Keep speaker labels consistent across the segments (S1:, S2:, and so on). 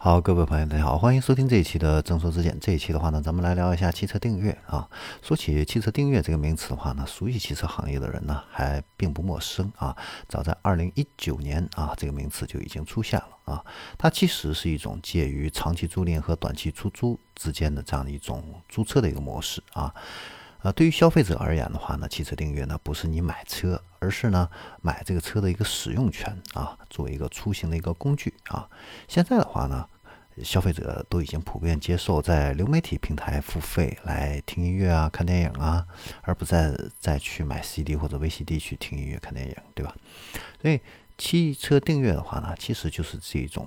S1: 好，各位朋友，大家好，欢迎收听这一期的正说之见。这一期的话呢，咱们来聊一下汽车订阅啊。说起汽车订阅这个名词的话呢，熟悉汽车行业的人呢还并不陌生啊。早在二零一九年啊，这个名词就已经出现了啊。它其实是一种介于长期租赁和短期出租之间的这样的一种租车的一个模式啊。呃，对于消费者而言的话呢，汽车订阅呢不是你买车，而是呢买这个车的一个使用权啊，作为一个出行的一个工具啊。现在的话呢，消费者都已经普遍接受在流媒体平台付费来听音乐啊、看电影啊，而不再再去买 CD 或者 VCD 去听音乐、看电影，对吧？所以汽车订阅的话呢，其实就是这种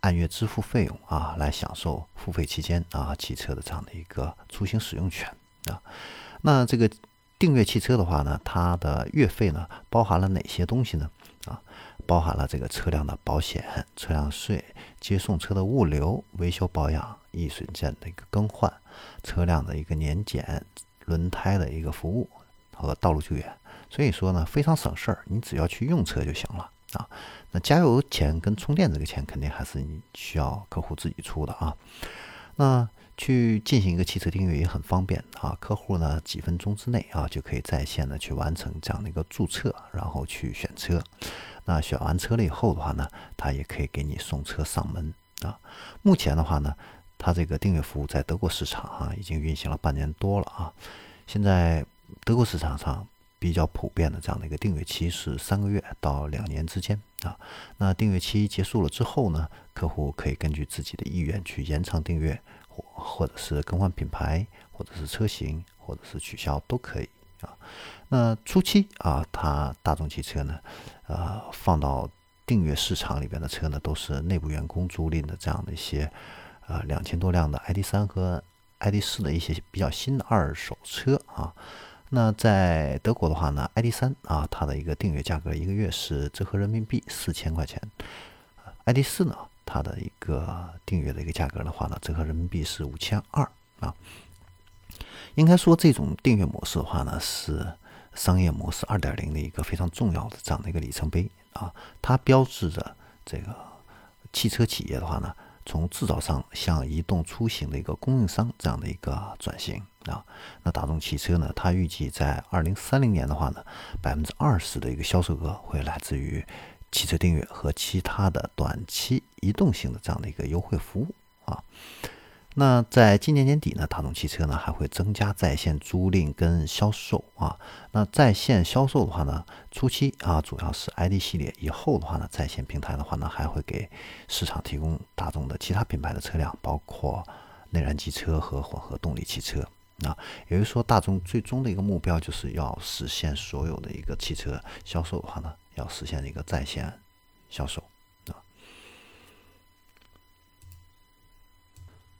S1: 按月支付费用啊，来享受付费期间啊汽车的这样的一个出行使用权啊。那这个订阅汽车的话呢，它的月费呢包含了哪些东西呢？啊，包含了这个车辆的保险、车辆税、接送车的物流、维修保养、易损件的一个更换、车辆的一个年检、轮胎的一个服务和道路救援。所以说呢，非常省事儿，你只要去用车就行了啊。那加油钱跟充电这个钱肯定还是你需要客户自己出的啊。那去进行一个汽车订阅也很方便啊，客户呢几分钟之内啊就可以在线的去完成这样的一个注册，然后去选车。那选完车了以后的话呢，他也可以给你送车上门啊。目前的话呢，他这个订阅服务在德国市场啊已经运行了半年多了啊。现在德国市场上比较普遍的这样的一个订阅期是三个月到两年之间啊。那订阅期结束了之后呢，客户可以根据自己的意愿去延长订阅。或者是更换品牌，或者是车型，或者是取消都可以啊。那初期啊，它大众汽车呢，呃，放到订阅市场里边的车呢，都是内部员工租赁的这样的一些呃两千多辆的 ID 三和 ID 四的一些比较新的二手车啊。那在德国的话呢，ID 三啊，它的一个订阅价格一个月是折合人民币四千块钱，ID 四呢？它的一个订阅的一个价格的话呢，折合人民币是五千二啊。应该说，这种订阅模式的话呢，是商业模式二点零的一个非常重要的这样的一个里程碑啊。它标志着这个汽车企业的话呢，从制造商向移动出行的一个供应商这样的一个转型啊。那大众汽车呢，它预计在二零三零年的话呢，百分之二十的一个销售额会来自于。汽车订阅和其他的短期移动性的这样的一个优惠服务啊，那在今年年底呢，大众汽车呢还会增加在线租赁跟销售啊。那在线销售的话呢，初期啊主要是 ID 系列，以后的话呢，在线平台的话呢，还会给市场提供大众的其他品牌的车辆，包括内燃机车和混合动力汽车啊。也就是说，大众最终的一个目标就是要实现所有的一个汽车销售的话呢。要实现一个在线销售啊。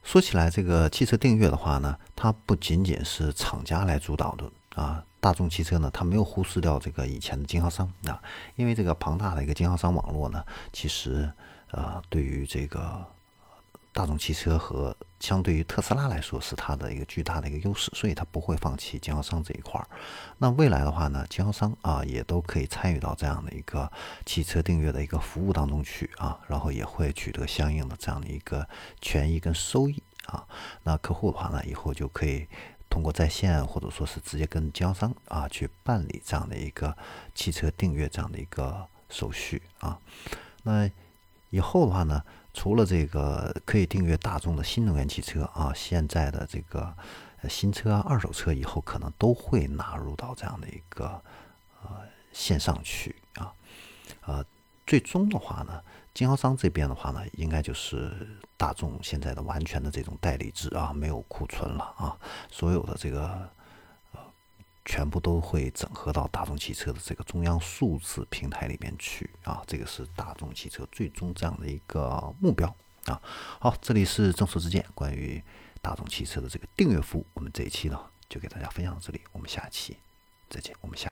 S1: 说起来，这个汽车订阅的话呢，它不仅仅是厂家来主导的啊。大众汽车呢，它没有忽视掉这个以前的经销商啊，因为这个庞大的一个经销商网络呢，其实呃，对于这个。大众汽车和相对于特斯拉来说是它的一个巨大的一个优势，所以它不会放弃经销商这一块儿。那未来的话呢，经销商啊也都可以参与到这样的一个汽车订阅的一个服务当中去啊，然后也会取得相应的这样的一个权益跟收益啊。那客户的话呢，以后就可以通过在线或者说是直接跟经销商啊去办理这样的一个汽车订阅这样的一个手续啊。那以后的话呢？除了这个可以订阅大众的新能源汽车啊，现在的这个新车啊、二手车以后可能都会纳入到这样的一个呃线上去啊，呃，最终的话呢，经销商这边的话呢，应该就是大众现在的完全的这种代理制啊，没有库存了啊，所有的这个。全部都会整合到大众汽车的这个中央数字平台里面去啊，这个是大众汽车最终这样的一个目标啊。好，这里是正说之见，关于大众汽车的这个订阅服务，我们这一期呢就给大家分享到这里，我们下期再见，我们下。